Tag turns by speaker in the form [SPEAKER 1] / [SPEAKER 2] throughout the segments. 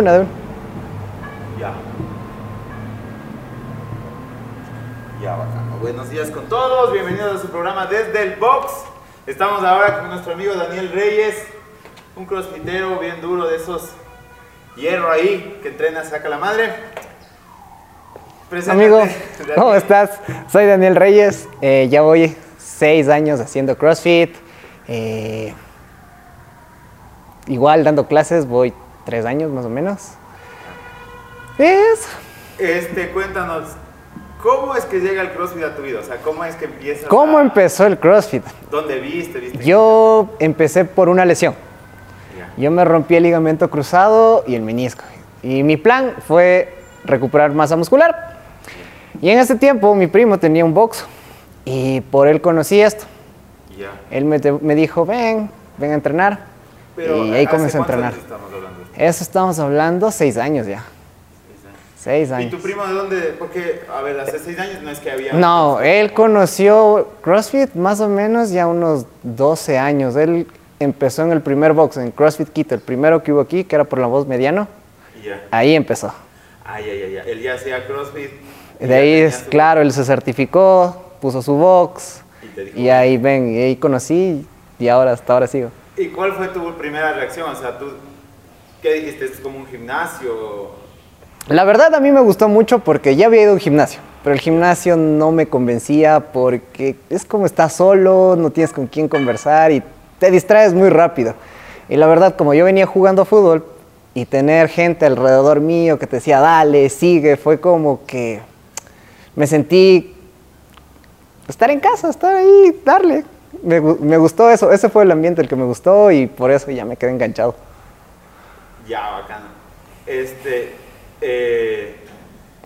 [SPEAKER 1] una, de una.
[SPEAKER 2] Ya. Ya, bacano. Buenos días con todos. Bienvenidos a su programa Desde el Box. Estamos ahora con nuestro amigo Daniel Reyes, un crossfitero bien duro de esos hierro ahí que entrena, saca la madre. Preséntate,
[SPEAKER 1] Amigo. ¿cómo estás? Soy Daniel Reyes, eh, ya voy seis años haciendo CrossFit. eh, igual dando clases, voy tres años más o menos. Es,
[SPEAKER 2] Este, cuéntanos, ¿cómo es que llega el CrossFit a tu vida? O sea, ¿cómo es que empiezas?
[SPEAKER 1] ¿Cómo empezó el CrossFit?
[SPEAKER 2] ¿Dónde viste? ¿Viste?
[SPEAKER 1] Yo empecé por una lesión. Yo me rompí el ligamento cruzado y el menisco. Y mi plan fue recuperar masa muscular. Y en ese tiempo mi primo tenía un box y por él conocí esto.
[SPEAKER 2] Ya.
[SPEAKER 1] Él me, me dijo, ven, ven a entrenar.
[SPEAKER 2] Pero,
[SPEAKER 1] y ahí
[SPEAKER 2] ¿hace
[SPEAKER 1] comencé a entrenar.
[SPEAKER 2] estamos?
[SPEAKER 1] Eso estamos hablando seis años ya. Seis
[SPEAKER 2] ¿Y
[SPEAKER 1] años.
[SPEAKER 2] tu primo de dónde? Porque, a ver, hace seis años no es que había...
[SPEAKER 1] No, él conoció CrossFit más o menos ya unos 12 años. Él empezó en el primer box, en CrossFit Quito, el primero que hubo aquí, que era por la voz mediano.
[SPEAKER 2] Ya.
[SPEAKER 1] Ahí empezó.
[SPEAKER 2] Ay, ay, ay, ay. Él ya hacía CrossFit. y
[SPEAKER 1] De
[SPEAKER 2] ya
[SPEAKER 1] ahí es,
[SPEAKER 2] su-
[SPEAKER 1] claro, él se certificó, puso su box.
[SPEAKER 2] Y te dijo,
[SPEAKER 1] Y ahí ven, y ahí conocí y ahora hasta ahora sigo.
[SPEAKER 2] ¿Y cuál fue tu primera reacción? O sea, tú, ¿qué dijiste? ¿Esto es como un gimnasio?
[SPEAKER 1] La verdad a mí me gustó mucho porque ya había ido a un gimnasio, pero el gimnasio no me convencía porque es como estás solo, no tienes con quién conversar y te distraes muy rápido. Y la verdad, como yo venía jugando fútbol y tener gente alrededor mío que te decía, dale, sigue, fue como que me sentí estar en casa, estar ahí, darle. Me, me gustó eso, ese fue el ambiente el que me gustó y por eso ya me quedé enganchado.
[SPEAKER 2] Ya, bacano. Este, eh,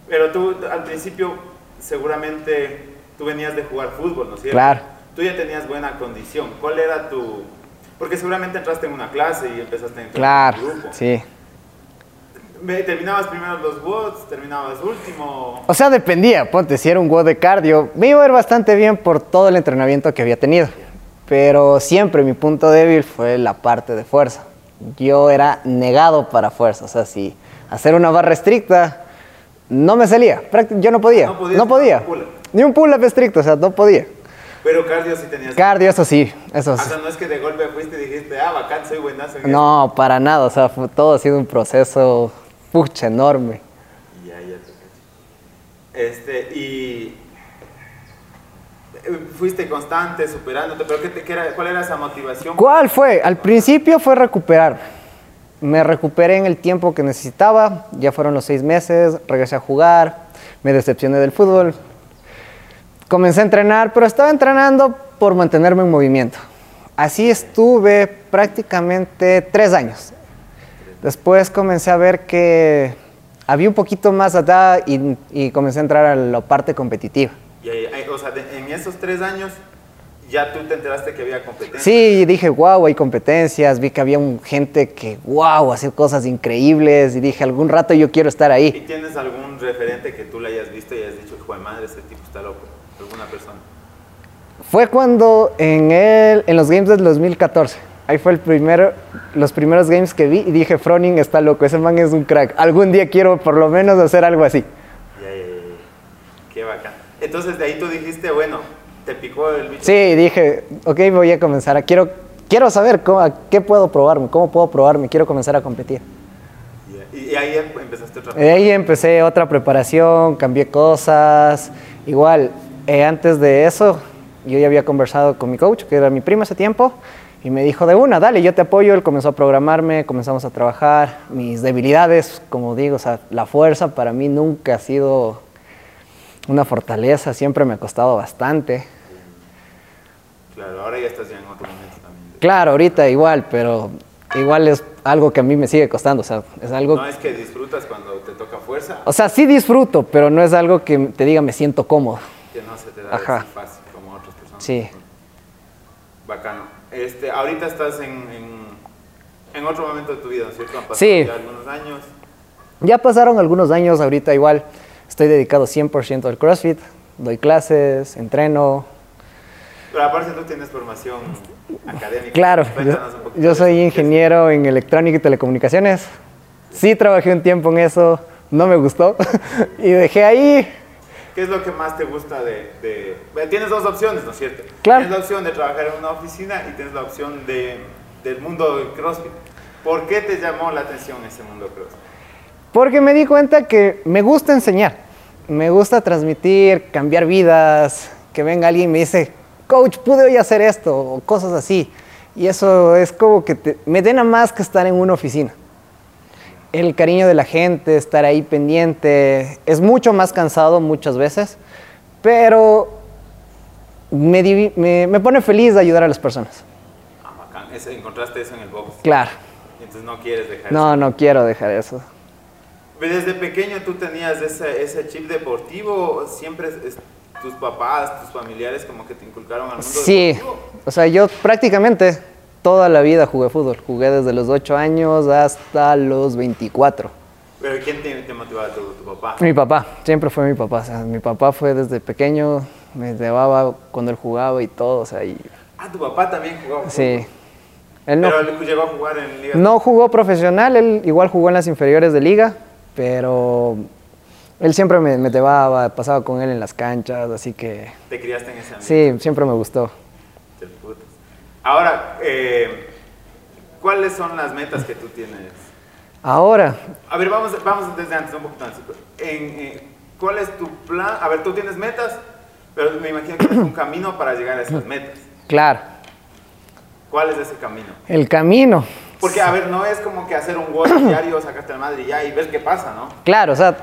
[SPEAKER 2] pero tú al principio seguramente tú venías de jugar fútbol, ¿no es cierto?
[SPEAKER 1] Claro.
[SPEAKER 2] Tú ya tenías buena condición. ¿Cuál era tu...? Porque seguramente entraste en una clase y empezaste a entrar
[SPEAKER 1] Claro,
[SPEAKER 2] en un grupo.
[SPEAKER 1] sí.
[SPEAKER 2] ¿Terminabas primero los WODs? ¿Terminabas último?
[SPEAKER 1] O sea, dependía, ponte, si era un WOD de cardio, me iba a ir bastante bien por todo el entrenamiento que había tenido. Pero siempre mi punto débil fue la parte de fuerza. Yo era negado para fuerza, o sea, si hacer una barra estricta no me salía, yo no podía,
[SPEAKER 2] No
[SPEAKER 1] podía.
[SPEAKER 2] ni un pull-up.
[SPEAKER 1] Ni un pull-up estricto, o sea, no podía.
[SPEAKER 2] Pero cardio sí tenías...
[SPEAKER 1] Cardio, eso sí, eso
[SPEAKER 2] O
[SPEAKER 1] sí.
[SPEAKER 2] sea, no es que de golpe fuiste y dijiste, ah, bacán, soy buenazo en
[SPEAKER 1] No, para nada, o sea, fue- todo ha sido un proceso, pucha, enorme.
[SPEAKER 2] esto". Ya, ya te. Este, y... Fuiste constante, superándote, pero ¿qué te- qué era- ¿cuál era esa motivación?
[SPEAKER 1] ¿Cuál fue? Al principio fue recuperar. Me recuperé en el tiempo que necesitaba, ya fueron los seis meses, regresé a jugar, me decepcioné del fútbol. Comencé a entrenar, pero estaba entrenando por mantenerme en movimiento. Así estuve prácticamente tres años. Después comencé a ver que había un poquito más allá y, y comencé a entrar a la parte competitiva.
[SPEAKER 2] Y ahí- ahí, o sea, de- en esos tres años ya tú te enteraste que había competencia.
[SPEAKER 1] Sí, dije, wow, hay competencias, vi que había un- gente que, wow, hacía cosas increíbles y dije, algún rato yo quiero estar
[SPEAKER 2] ¿Y
[SPEAKER 1] ahí.
[SPEAKER 2] tienes algún referente que tú le hayas visto y hayas dicho, hijo de madre, ese tipo está loco? ¿Alguna persona?
[SPEAKER 1] Fue cuando en, el, en los Games del 2014, ahí fue el primero, los primeros Games que vi y dije, Froning está loco, ese man es un crack, algún día quiero por lo menos hacer algo así.
[SPEAKER 2] Ya, ya, ya, ya. Qué bacán. Entonces de ahí tú dijiste, bueno, te picó el bicho.
[SPEAKER 1] Sí, dije, ok, voy a comenzar quiero, quiero saber cómo, a qué puedo probarme, cómo puedo probarme, quiero comenzar a competir.
[SPEAKER 2] Y, ahí em- empezaste otra
[SPEAKER 1] De ahí empecé otra preparación, cambié cosas. Igual, eh, antes de eso, yo ya había conversado con mi coach, que era mi primo ese tiempo, y me dijo de una, dale, yo te apoyo. Él comenzó a programarme, comenzamos a trabajar. Mis debilidades, como digo, o sea, la fuerza para mí nunca ha sido una fortaleza, siempre me ha costado bastante.
[SPEAKER 2] Claro, ahora ya estás ya en otro momento también.
[SPEAKER 1] Claro, ahorita igual, pero igual es algo que a mí me sigue costando, o sea, es algo...
[SPEAKER 2] No es que disfrutas cuando te toca fuerza,
[SPEAKER 1] O sea, sí disfruto, pero no es algo que te diga me siento cómodo.
[SPEAKER 2] que no se te da
[SPEAKER 1] Ajá.
[SPEAKER 2] fácil como otras personas.
[SPEAKER 1] Sí.
[SPEAKER 2] Bacano. Este, ahorita estás en, en, en otro momento de tu vida, ¿no es cierto? Han pasado
[SPEAKER 1] Sí.
[SPEAKER 2] ya algunos años.
[SPEAKER 1] Ya pasaron algunos años, ahorita igual estoy dedicado 100% al CrossFit, doy clases, entreno.
[SPEAKER 2] Pero aparte tú tienes formación académica.
[SPEAKER 1] Claro, yo, yo soy ingeniero en electrónica y telecomunicaciones. Sí, trabajé un tiempo en eso, no me gustó y dejé ahí.
[SPEAKER 2] ¿Qué es lo que más te gusta de, de- bueno, Tienes dos opciones, ¿no es cierto?
[SPEAKER 1] Claro.
[SPEAKER 2] Tienes la opción de trabajar en una oficina y tienes la opción de, del mundo del CrossFit. ¿Por qué te llamó la atención ese mundo CrossFit?
[SPEAKER 1] Porque me di cuenta que me gusta enseñar, me gusta transmitir, cambiar vidas, que venga alguien y me dice, coach, pude hoy hacer esto, o cosas así. Y eso es como que te- me llena más que estar en una oficina. El cariño de la gente, estar ahí pendiente, es mucho más cansado muchas veces, pero me, divi- me- me pone feliz de ayudar a las personas.
[SPEAKER 2] Ah, bacán. Encontraste eso en el box.
[SPEAKER 1] Claro,
[SPEAKER 2] Entonces no quieres dejar eso.
[SPEAKER 1] no, no quiero dejar eso.
[SPEAKER 2] Desde pequeño tú tenías ese, ese chip deportivo, siempre es- tus papás, tus familiares como que te inculcaron al mundo
[SPEAKER 1] Sí,
[SPEAKER 2] deportivo.
[SPEAKER 1] o sea, yo prácticamente toda la vida jugué fútbol. Jugué desde los 8 años hasta los 24.
[SPEAKER 2] Pero ¿quién te, te motivaba? ¿Tu, tu papá?
[SPEAKER 1] Mi papá, siempre fue mi papá. O sea, mi papá fue desde pequeño, me llevaba cuando él jugaba y todo. O sea, y,
[SPEAKER 2] Ah, tu papá también jugaba.
[SPEAKER 1] sí. Él no,
[SPEAKER 2] Pero él llegó a jugar en Liga.
[SPEAKER 1] no jugó profesional, él igual jugó en las inferiores de liga, pero él siempre me, me llevaba, pasaba con él en las canchas, así que
[SPEAKER 2] Te criaste en ese ambiente.
[SPEAKER 1] sí, siempre me gustó.
[SPEAKER 2] Ahora, eh, ¿cuáles son las metas que tú tienes?
[SPEAKER 1] Ahora,
[SPEAKER 2] A ver, vamos, vamos desde antes, un poquito antes. En, eh, ¿Cuál es tu plan? A ver, tú tienes metas, pero me imagino que tienes un camino para llegar a esas metas.
[SPEAKER 1] claro,
[SPEAKER 2] ¿Cuál es ese camino?
[SPEAKER 1] el camino.
[SPEAKER 2] Porque, a ver, no es como que hacer un gol diario, sacarte al madre y ya y ver qué pasa, ¿no?
[SPEAKER 1] Claro, o sea,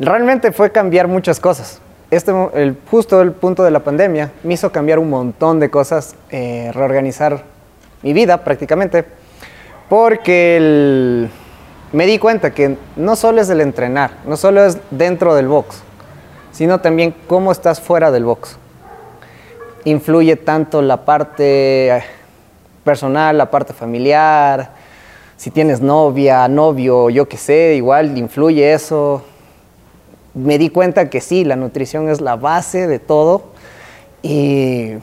[SPEAKER 1] realmente fue cambiar muchas cosas. Este, el, justo el punto de la pandemia me hizo cambiar un montón de cosas, eh, reorganizar mi vida prácticamente, porque el- me di cuenta que no solo es el entrenar, no solo es dentro del box, sino también cómo estás fuera del box. Influye tanto la parte eh, personal, la parte familiar, si tienes novia, novio, yo qué sé, igual influye eso. Me di cuenta que sí, la nutrición es la base de todo y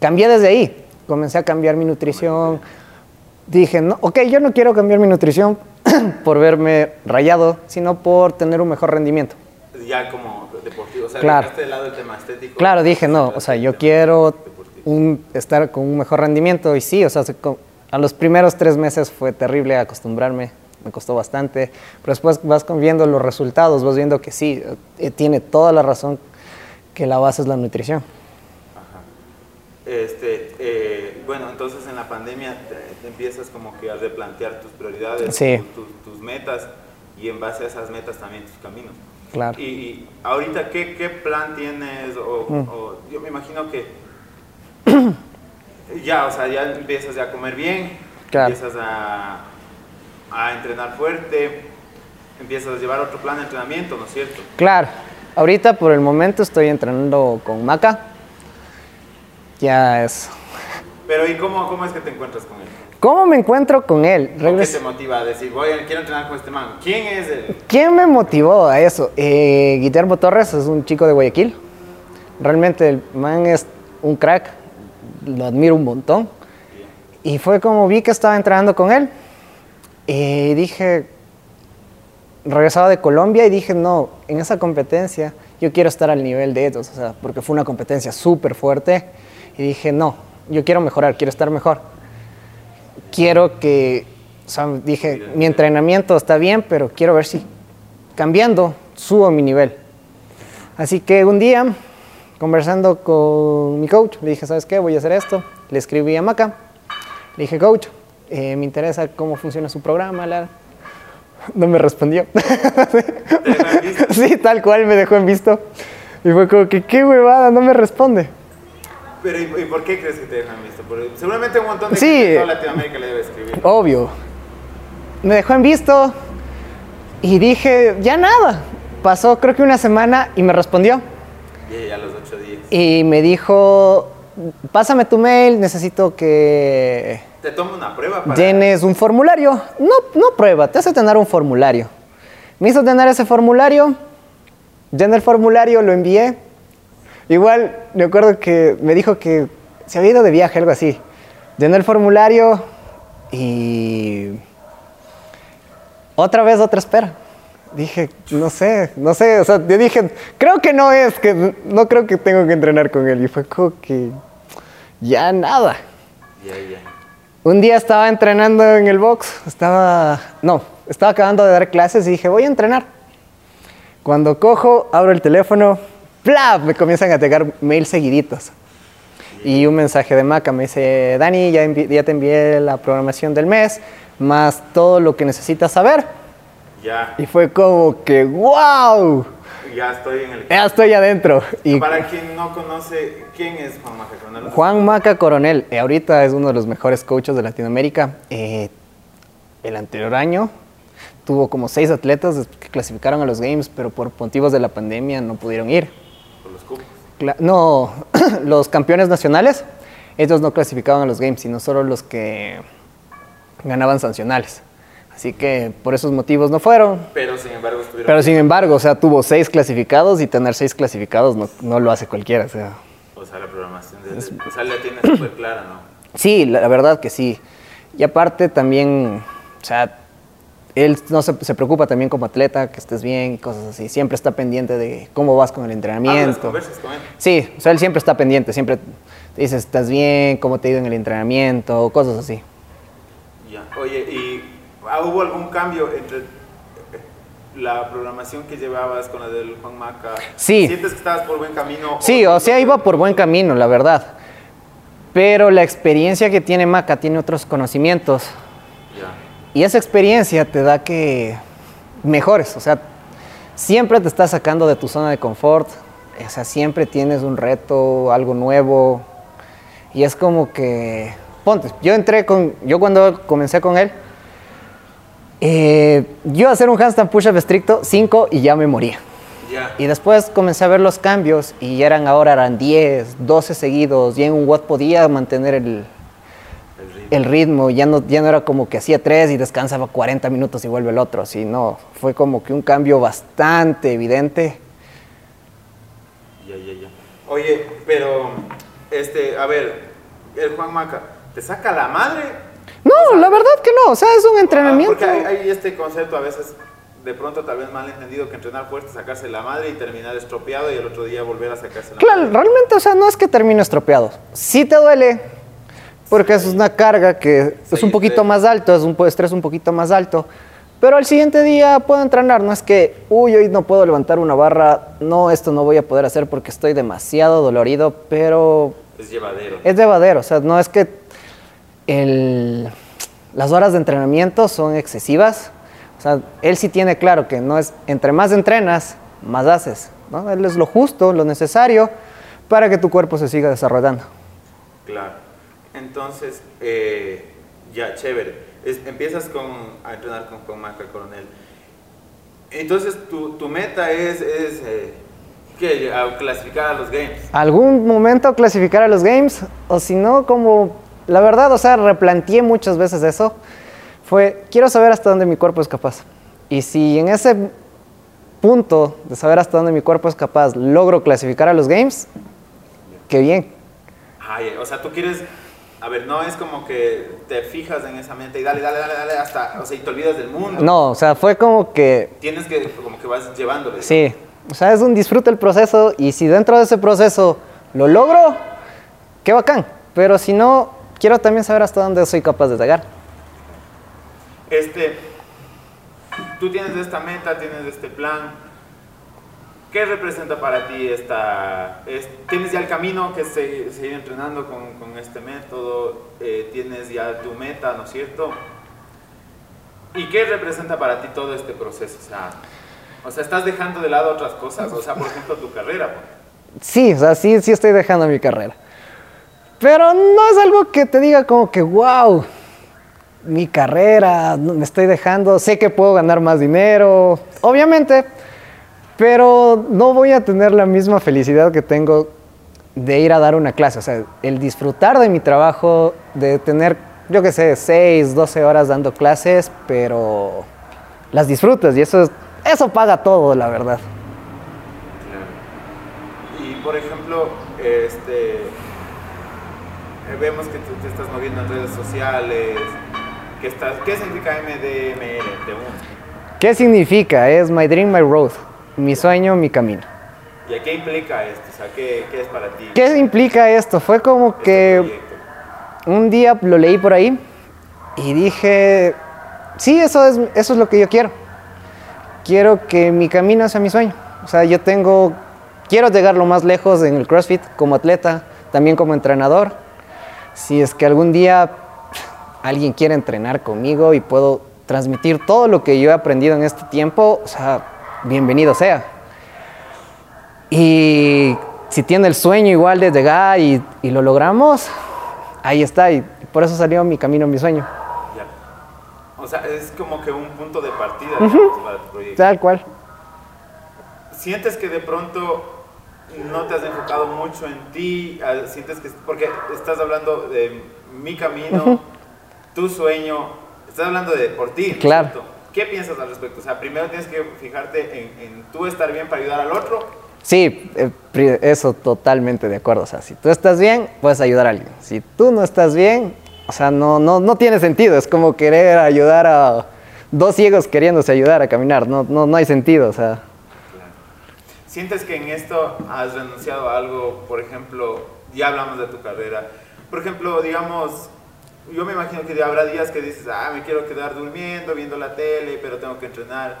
[SPEAKER 1] cambié desde ahí. Comencé a cambiar mi nutrición. Dije, no, ok, yo no quiero cambiar mi nutrición por verme rayado, sino por tener un mejor rendimiento.
[SPEAKER 2] Ya como deportivo, o sea,
[SPEAKER 1] Claro.
[SPEAKER 2] de lado el tema estético.
[SPEAKER 1] Claro, dije, no, o sea, yo quiero un- estar con un mejor rendimiento y sí, o sea, se a los primeros tres meses fue terrible acostumbrarme, me costó bastante, pero después vas viendo los resultados, vas viendo que sí, eh, tiene toda la razón que la base es la nutrición.
[SPEAKER 2] Este, eh, bueno, entonces en la pandemia te, te empiezas como que a replantear tus prioridades,
[SPEAKER 1] Sí.
[SPEAKER 2] tu- tu- tus metas y en base a esas metas también tus caminos.
[SPEAKER 1] Claro.
[SPEAKER 2] Y, y ahorita, ¿qué, qué plan tienes? O,
[SPEAKER 1] Mm.
[SPEAKER 2] o yo me imagino que ya, o sea, ya empiezas ya a comer bien,
[SPEAKER 1] Claro.
[SPEAKER 2] empiezas a, a entrenar fuerte, empiezas a llevar otro plan de entrenamiento, ¿no es cierto?
[SPEAKER 1] Claro, ahorita por el momento estoy entrenando con Maca, ya es...
[SPEAKER 2] Pero ¿y cómo, cómo es que te encuentras con él?
[SPEAKER 1] ¿Cómo me encuentro con él?
[SPEAKER 2] ¿O ¿Qué te motiva a decir, voy, quiero entrenar con este man? ¿Quién es él?
[SPEAKER 1] ¿Quién me motivó a eso? Eh, Guillermo Torres es un chico de Guayaquil. Realmente el man es un crack, lo admiro un montón. Y fue como vi que estaba entrenando con él. Y dije, regresaba de Colombia y dije, no, en esa competencia yo quiero estar al nivel de ellos, o sea, porque fue una competencia súper fuerte. Y dije, no, yo quiero mejorar, quiero estar mejor. Quiero que, o sea, dije, mi entrenamiento está bien, pero quiero ver si cambiando subo mi nivel. Así que un día, conversando con mi coach, le dije, ¿sabes qué? Voy a hacer esto. Le escribí a Maca. Le dije, coach, eh, me interesa cómo funciona su programa. la- No me respondió.
[SPEAKER 2] ¿Te dejó en
[SPEAKER 1] sí, tal cual me dejó en visto. Y fue como que, qué huevada, no me responde.
[SPEAKER 2] Pero ¿y, por qué crees que te dejan visto? Porque seguramente un montón de
[SPEAKER 1] Sí.
[SPEAKER 2] gente de toda Latinoamérica le debe escribir.
[SPEAKER 1] Obvio. Me dejó en visto y dije, ya nada. Pasó creo que una semana y me respondió.
[SPEAKER 2] Y a los ocho días.
[SPEAKER 1] Y me dijo, pásame tu mail, necesito que
[SPEAKER 2] Te tomo una prueba para...
[SPEAKER 1] llenes un formulario. No, no prueba, te hace tener un formulario. Me hizo tener ese formulario, llené el formulario, lo envié. Igual, me acuerdo que me dijo que se había ido de viaje, algo así. Llené el formulario y otra vez otra espera. Dije, no sé, no sé, o sea, yo dije, creo que no es, que no creo que tengo que entrenar con él. Y fue como que ya nada.
[SPEAKER 2] Ya, ya.
[SPEAKER 1] Un día estaba entrenando en el box, estaba, no, estaba acabando de dar clases y dije, voy a entrenar. Cuando cojo, abro el teléfono, ¡plap! Me comienzan a llegar mails seguiditos. Y un mensaje de Maca me dice, Dani, ya, ya te envié la programación del mes, más todo lo que necesitas saber.
[SPEAKER 2] Ya,
[SPEAKER 1] Y fue como que, wow,
[SPEAKER 2] ya estoy en el...
[SPEAKER 1] ya estoy adentro. Y
[SPEAKER 2] Para quien no conoce, ¿quién es Juan Maca Coronel?
[SPEAKER 1] Juan Maca Coronel, eh, ahorita es uno de los mejores coaches de Latinoamérica. Eh, el anterior año tuvo como seis atletas que clasificaron a los Games, pero por motivos de la pandemia no pudieron ir.
[SPEAKER 2] Por los cupos.
[SPEAKER 1] Cla- no, los campeones nacionales, ellos no clasificaban a los Games, sino solo los que ganaban sancionales. Así que por esos motivos no fueron.
[SPEAKER 2] Pero sin embargo estuvieron...
[SPEAKER 1] Pero sin embargo, o sea, tuvo seis clasificados y tener seis clasificados no, no lo hace cualquiera. O sea,
[SPEAKER 2] O sea, la programación de... O sea, la tiene súper clara, ¿no?
[SPEAKER 1] Sí, la, la verdad que sí. Y aparte también, o sea, él no se, se preocupa también como atleta, que estés bien y cosas así. Siempre está pendiente de cómo vas con el
[SPEAKER 2] Hablas,
[SPEAKER 1] entrenamiento.
[SPEAKER 2] conversas con él.
[SPEAKER 1] Sí, o sea, él siempre está pendiente, siempre te dice, ¿estás bien? ¿Cómo te ha ido en el entrenamiento? Cosas así.
[SPEAKER 2] Ya. Oye, ¿y ah, hubo algún cambio entre eh, la programación que llevabas con la del Juan Maca?
[SPEAKER 1] Sí.
[SPEAKER 2] ¿Sientes que estabas por buen camino?
[SPEAKER 1] Sí, o sea, iba por buen camino, la verdad. Pero la experiencia que tiene Maca tiene otros conocimientos.
[SPEAKER 2] Ya.
[SPEAKER 1] Y esa experiencia te da que mejores, o sea, siempre te está sacando de tu zona de confort, o sea, siempre tienes un reto, algo nuevo, y es como que, ponte, yo entré con, yo cuando comencé con él, eh, yo hacer un handstand push-up estricto, 5 y ya me moría. Y después comencé a ver los cambios y ya eran ahora eran 10, 12 seguidos, y en un watt podía mantener el,
[SPEAKER 2] El ritmo.
[SPEAKER 1] el ritmo, ya no, ya no era como que hacía tres y descansaba 40 minutos y vuelve el otro, sino fue como que un cambio bastante evidente.
[SPEAKER 2] Ya, ya, ya. Oye, pero, este, a ver, el Juan Maca, ¿te saca la madre?
[SPEAKER 1] No, la verdad que no, o sea, es un
[SPEAKER 2] Ah,
[SPEAKER 1] entrenamiento.
[SPEAKER 2] Porque hay, hay este concepto a veces, de pronto tal vez mal entendido, que entrenar fuerte, sacarse la madre y terminar estropeado y el otro día volver a sacarse la
[SPEAKER 1] Claro,
[SPEAKER 2] madre.
[SPEAKER 1] realmente, o sea, no es que termine estropeado. Sí te duele, porque es una carga que es
[SPEAKER 2] Sí,
[SPEAKER 1] un poquito
[SPEAKER 2] estrés.
[SPEAKER 1] más alto, es un estrés un poquito más alto. Pero al siguiente día puedo entrenar, no es que, uy, hoy no puedo levantar una barra, no, esto no voy a poder hacer porque estoy demasiado dolorido, pero
[SPEAKER 2] Es llevadero.
[SPEAKER 1] es llevadero, o sea, no es que el- las horas de entrenamiento son excesivas. O sea, él sí tiene claro que no es, entre más entrenas, más haces. ¿no? Él es lo justo, lo necesario para que tu cuerpo se siga desarrollando.
[SPEAKER 2] Claro. Entonces, eh, ya, chévere. Es- empiezas con, a entrenar con, con Maca Coronel. Entonces, tu, tu meta es, es eh, ¿qué? A clasificar a los Games.
[SPEAKER 1] Algún momento clasificar a los games, o si no, como la verdad, o sea, replanteé muchas veces eso. Fue, quiero saber hasta dónde mi cuerpo es capaz. Y si en ese punto de saber hasta dónde mi cuerpo es capaz logro clasificar a los games, qué bien.
[SPEAKER 2] Ay, o sea, tú quieres, a ver, no es como que te fijas en esa meta y dale, dale, dale, dale, hasta, o sea, y te olvidas del mundo.
[SPEAKER 1] No, o sea, fue como que,
[SPEAKER 2] Tienes que, como que vas llevándole.
[SPEAKER 1] sí, o sea, es un disfrute el proceso y si dentro de ese proceso lo logro, qué bacán. Pero si no, quiero también saber hasta dónde soy capaz de llegar.
[SPEAKER 2] Este, tú tienes esta meta, tienes este plan. ¿Qué representa para ti esta... es- tienes ya el camino que es se- seguir entrenando con, con este método, eh, tienes ya tu meta, ¿no es cierto? ¿Y qué representa para ti todo este proceso? O sea, o sea, ¿estás dejando de lado otras cosas? O sea, por ejemplo, tu carrera. pues.
[SPEAKER 1] Sí, o sea, sí, sí estoy dejando mi carrera. Pero no es algo que te diga como que, wow, mi carrera, me estoy dejando, sé que puedo ganar más dinero, obviamente, pero no voy a tener la misma felicidad que tengo de ir a dar una clase. O sea, el disfrutar de mi trabajo, de tener, yo qué sé, 6, 12 horas dando clases, pero las disfrutas y eso, es- eso paga todo, la verdad.
[SPEAKER 2] Y por ejemplo, este, vemos que tú te estás moviendo en redes sociales. ¿Qué, estás, ¿Qué significa uno?
[SPEAKER 1] ¿Qué significa? Es my dream, my road. Mi sueño, mi camino.
[SPEAKER 2] ¿Y a qué implica esto? O sea, ¿qué, qué es para ti?
[SPEAKER 1] ¿Qué implica esto? Fue como
[SPEAKER 2] este
[SPEAKER 1] que
[SPEAKER 2] proyecto?
[SPEAKER 1] un día lo leí por ahí y dije, sí, eso es, eso es lo que yo quiero. Quiero que mi camino sea mi sueño. O sea, yo tengo, quiero llegar lo más lejos en el CrossFit como atleta, también como entrenador. Si es que algún día alguien quiere entrenar conmigo y puedo transmitir todo lo que yo he aprendido en este tiempo, o sea, bienvenido sea. Y si tiene el sueño igual de llegar y, y lo logramos, ahí está. Y por eso salió mi camino, mi sueño.
[SPEAKER 2] Ya. O sea, es como que un punto de partida digamos, para tu proyecto.
[SPEAKER 1] Tal cual.
[SPEAKER 2] ¿Sientes que de pronto no te has enfocado mucho en ti? ¿Sientes que, porque estás hablando de mi camino, tu sueño, estás hablando de por ti, ¿no es
[SPEAKER 1] Claro.
[SPEAKER 2] cierto? ¿Qué piensas al respecto? O sea, primero tienes que fijarte en, en tú estar bien para ayudar al otro.
[SPEAKER 1] Sí, eh, eso totalmente de acuerdo. O sea, si tú estás bien, puedes ayudar a alguien. Si tú no estás bien, o sea, no, no, no tiene sentido. Es como querer ayudar a dos ciegos queriéndose ayudar a caminar. No, no, no hay sentido. O sea,
[SPEAKER 2] ¿Sientes que en esto has renunciado a algo? Por ejemplo, ya hablamos de tu carrera. Por ejemplo, digamos, yo me imagino que habrá días que dices, ah, me quiero quedar durmiendo, viendo la tele, pero tengo que entrenar.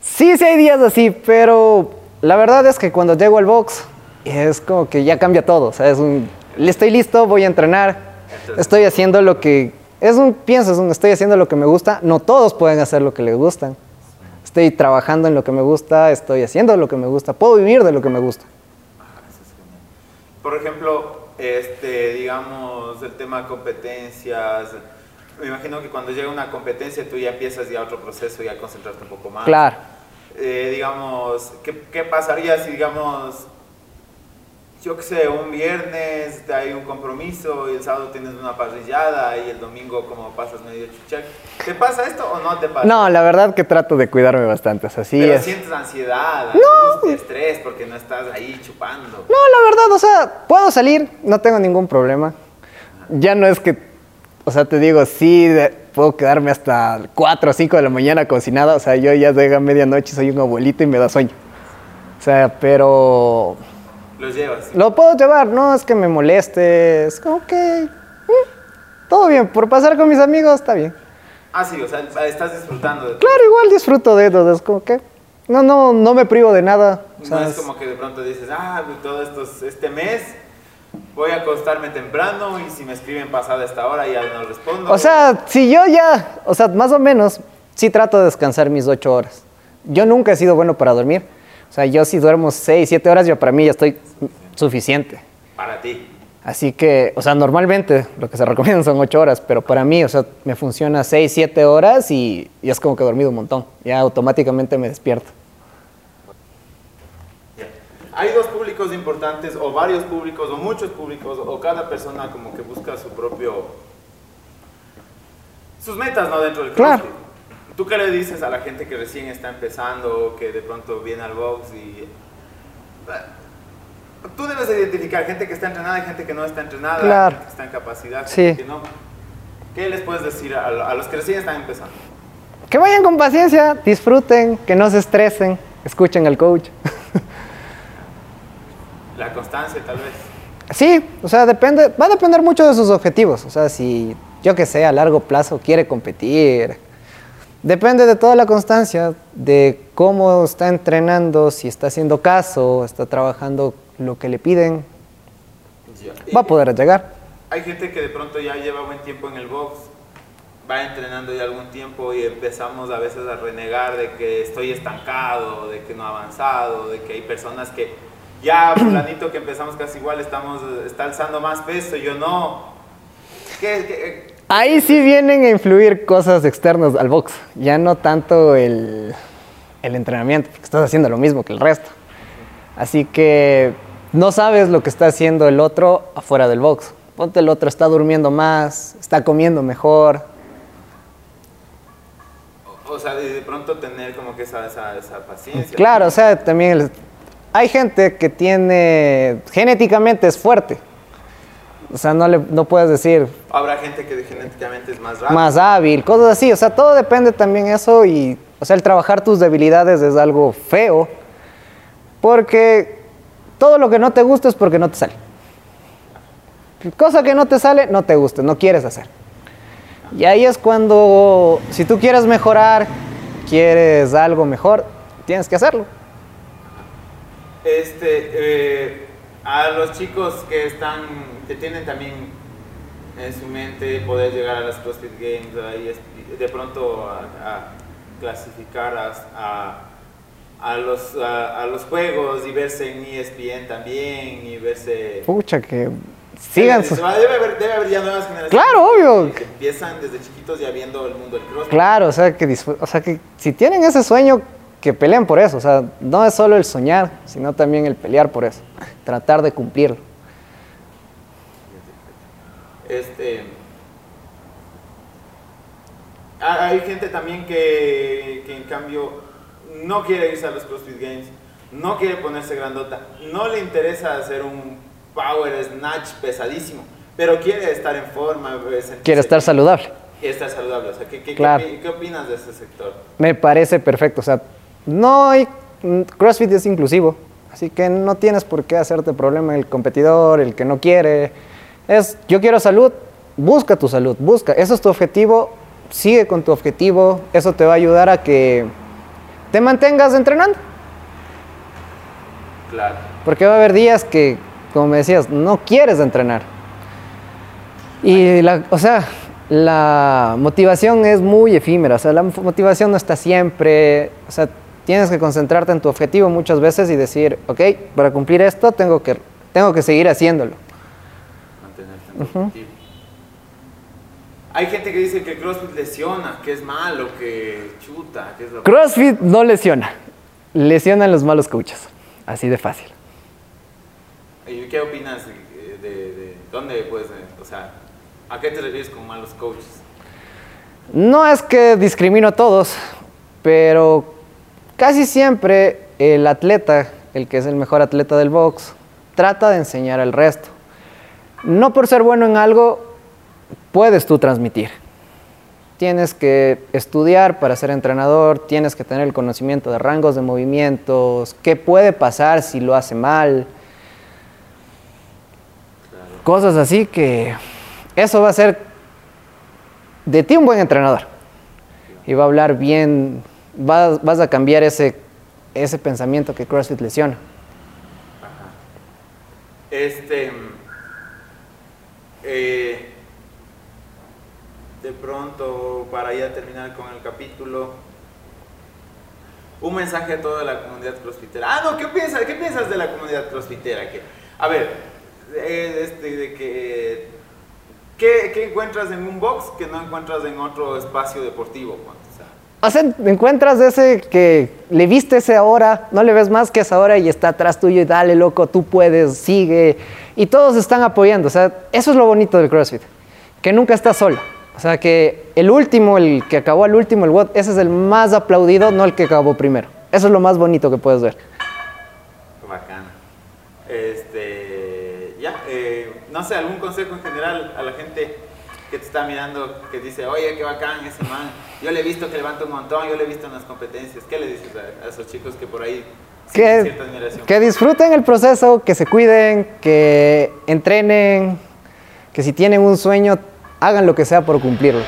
[SPEAKER 1] sí, sí hay días así, pero la verdad es que cuando llego al box, es como que ya cambia todo. O sea, es un, estoy listo, voy a entrenar.
[SPEAKER 2] Entonces-
[SPEAKER 1] Estoy haciendo lo que, es un, pienso, es un, estoy haciendo lo que me gusta. No todos pueden hacer lo que les gustan. Estoy trabajando en lo que me gusta, estoy haciendo lo que me gusta, puedo vivir de lo que me gusta.
[SPEAKER 2] Por ejemplo, este, digamos, el tema de competencias. Me imagino que cuando llega una competencia tú ya empiezas ya otro proceso y a concentrarte un poco más.
[SPEAKER 1] Claro.
[SPEAKER 2] Eh, digamos, ¿qué, qué pasaría si, digamos, yo qué sé, un viernes hay un compromiso y el sábado tienes una parrillada y el domingo como pasas medio chuchac? ¿Te pasa esto o no te pasa?
[SPEAKER 1] No, la verdad que trato de cuidarme bastante, o sea, sí
[SPEAKER 2] Pero
[SPEAKER 1] es.
[SPEAKER 2] sientes ansiedad, angustia, estrés porque no estás ahí chupando.
[SPEAKER 1] No, la verdad, o sea, puedo salir, no tengo ningún problema. Ya no es que, o sea, te digo, sí, de- puedo quedarme hasta 4 o 5 de la mañana cocinada, o sea, yo ya llega medianoche, soy un abuelito y me da sueño. O sea, pero
[SPEAKER 2] Los llevas.
[SPEAKER 1] lo puedo llevar, no es que me moleste, es como que mm, todo bien, por pasar con mis amigos está bien.
[SPEAKER 2] Ah, sí, o sea, estás disfrutando de todo.
[SPEAKER 1] Claro, igual disfruto de eso, es como que no, no, no me privo de nada.
[SPEAKER 2] No es como que de pronto dices, ah, todo esto, este mes voy a acostarme temprano y si me escriben pasada esta hora ya no respondo.
[SPEAKER 1] O sea, si yo ya, o sea, más o menos, sí trato de descansar mis ocho horas. Yo nunca he sido bueno para dormir. O sea, yo si duermo seis, siete horas, yo para mí ya estoy suficiente.
[SPEAKER 2] para ti.
[SPEAKER 1] Así que, o sea, normalmente lo que se recomienda son ocho horas, pero para mí, o sea, me funciona seis, siete horas y, y es como que he dormido un montón. Ya automáticamente me despierto.
[SPEAKER 2] Hay dos públicos importantes, o varios públicos, o muchos públicos, o cada persona como que busca su propio... sus metas, ¿no? Dentro del
[SPEAKER 1] Claro.
[SPEAKER 2] ¿Tú qué le dices a la gente que recién está empezando, que de pronto viene al box y... Tú debes identificar gente que está entrenada y gente que no está entrenada,
[SPEAKER 1] Claro.
[SPEAKER 2] gente que está en capacidad,
[SPEAKER 1] Sí.
[SPEAKER 2] gente que no. ¿Qué les puedes decir a, a los que recién están empezando?
[SPEAKER 1] Que vayan con paciencia, disfruten, que no se estresen, escuchen al coach.
[SPEAKER 2] La constancia, tal vez.
[SPEAKER 1] Sí, o sea, depende, va a depender mucho de sus objetivos. O sea, si yo que sé, a largo plazo quiere competir, depende de toda la constancia, de cómo está entrenando, si está haciendo caso, está trabajando lo que le piden, va a poder llegar.
[SPEAKER 2] Hay gente que de pronto ya lleva buen tiempo en el box, va entrenando ya algún tiempo y empezamos a veces a renegar de que estoy estancado, de que no he avanzado, de que hay personas que ya fulanito que empezamos casi igual estamos está alzando más peso, yo no. ¿Qué, qué-
[SPEAKER 1] Ahí sí vienen a influir cosas externas al box, ya no tanto el, el entrenamiento, porque estás haciendo lo mismo que el resto. Así que no sabes lo que está haciendo el otro afuera del box. Ponte el otro está durmiendo más, está comiendo mejor.
[SPEAKER 2] o sea, de de pronto tener como que esa, esa, esa paciencia?
[SPEAKER 1] Claro, o sea, también el- hay gente que tiene, genéticamente es fuerte. O sea, no, le, no puedes decir
[SPEAKER 2] Habrá gente que genéticamente es más rápida.
[SPEAKER 1] más hábil, cosas así. O sea, todo depende también eso y O sea, el trabajar tus debilidades es algo feo, porque todo lo que no te gusta es porque no te sale. Cosa que no te sale, no te gusta, no quieres hacer. Y ahí es cuando, si tú quieres mejorar, quieres algo mejor, tienes que hacerlo.
[SPEAKER 2] Este, eh, a los chicos que están, que tienen también en su mente poder llegar a las CrossFit Games, es- de pronto a, a clasificar a, a- los, a, a los juegos y verse en ESPN también y verse...
[SPEAKER 1] Pucha, que sigan sus...
[SPEAKER 2] Debe, haber, debe haber ya nuevas generaciones.
[SPEAKER 1] Claro, obvio.
[SPEAKER 2] Que empiezan desde chiquitos ya viendo el mundo del CrossFit.
[SPEAKER 1] Claro, o sea, que o sea, que si tienen ese sueño, que peleen por eso. O sea, no es solo el soñar, sino también el pelear por eso. Tratar de cumplirlo.
[SPEAKER 2] Este. ha- Hay gente también que, que en cambio no quiere irse a los CrossFit Games, no quiere ponerse grandota, no le interesa hacer un power snatch pesadísimo, pero quiere estar en forma, sentirse
[SPEAKER 1] Quiere estar saludable.
[SPEAKER 2] y estar saludable. O sea, ¿qué, qué- qué
[SPEAKER 1] Claro.
[SPEAKER 2] opi- qué opinas de ese sector?
[SPEAKER 1] Me parece perfecto. O sea, no hay. mm, CrossFit es inclusivo. Así que no tienes por qué hacerte problema el competidor, el que no quiere. Es, yo quiero salud, busca tu salud, busca. Eso es tu objetivo, sigue con tu objetivo. Eso te va a ayudar a que te mantengas entrenando.
[SPEAKER 2] Claro.
[SPEAKER 1] Porque va a haber días que, como me decías, no quieres entrenar. Y, la, o sea, la motivación es muy efímera. O sea, la motivación no está siempre. O sea, tienes que concentrarte en tu objetivo muchas veces y decir, ok, para cumplir esto tengo que, tengo que seguir haciéndolo.
[SPEAKER 2] mantenerte en tu objetivo. Hay gente que dice que CrossFit lesiona, que es malo, que chuta, que es lo
[SPEAKER 1] CrossFit no lesiona. Lesionan los malos coaches. Así de fácil.
[SPEAKER 2] ¿Y qué opinas de, de- de- dónde pues, eh, o sea, a qué te refieres con malos coaches?
[SPEAKER 1] No es que discrimino a todos, pero casi siempre el atleta, el que es el mejor atleta del box, trata de enseñar al resto. No por ser bueno en algo, puedes tú transmitir. Tienes que estudiar para ser entrenador, tienes que tener el conocimiento de rangos de movimientos, qué puede pasar si lo hace mal, cosas así que eso va a ser de ti un buen entrenador. Y va a hablar bien, vas, vas a cambiar ese, ese pensamiento que CrossFit lesiona.
[SPEAKER 2] Este, eh, de pronto, para ya terminar con el capítulo, un mensaje a toda la comunidad crossfitera. Ah, no, ¿qué piensas, qué piensas de la comunidad crossfitera? Que, a ver, eh, este, de que, ¿qué, qué encuentras en un box que no encuentras en otro espacio deportivo? pues? O sea,
[SPEAKER 1] encuentras ese que le viste esa hora, no le ves más que esa hora y está atrás tuyo y dale, loco, tú puedes, sigue. Y todos están apoyando. O sea, eso es lo bonito del CrossFit, que nunca estás solo. O sea, que el último, el que acabó al último, el WOD, ese es el más aplaudido, no el que acabó primero. Eso es lo más bonito que puedes ver.
[SPEAKER 2] Bacana. Este, ya, eh, no sé, algún consejo en general a la gente que te está mirando, que dice, oye, qué bacán ese man. Yo le he visto que levanta un montón, yo le he visto en las competencias. ¿Qué le dices a, a esos chicos que por ahí
[SPEAKER 1] que,
[SPEAKER 2] cierta admiración?
[SPEAKER 1] que disfruten el proceso, que se cuiden, que entrenen, que si tienen un sueño, hagan lo que sea por cumplirlo.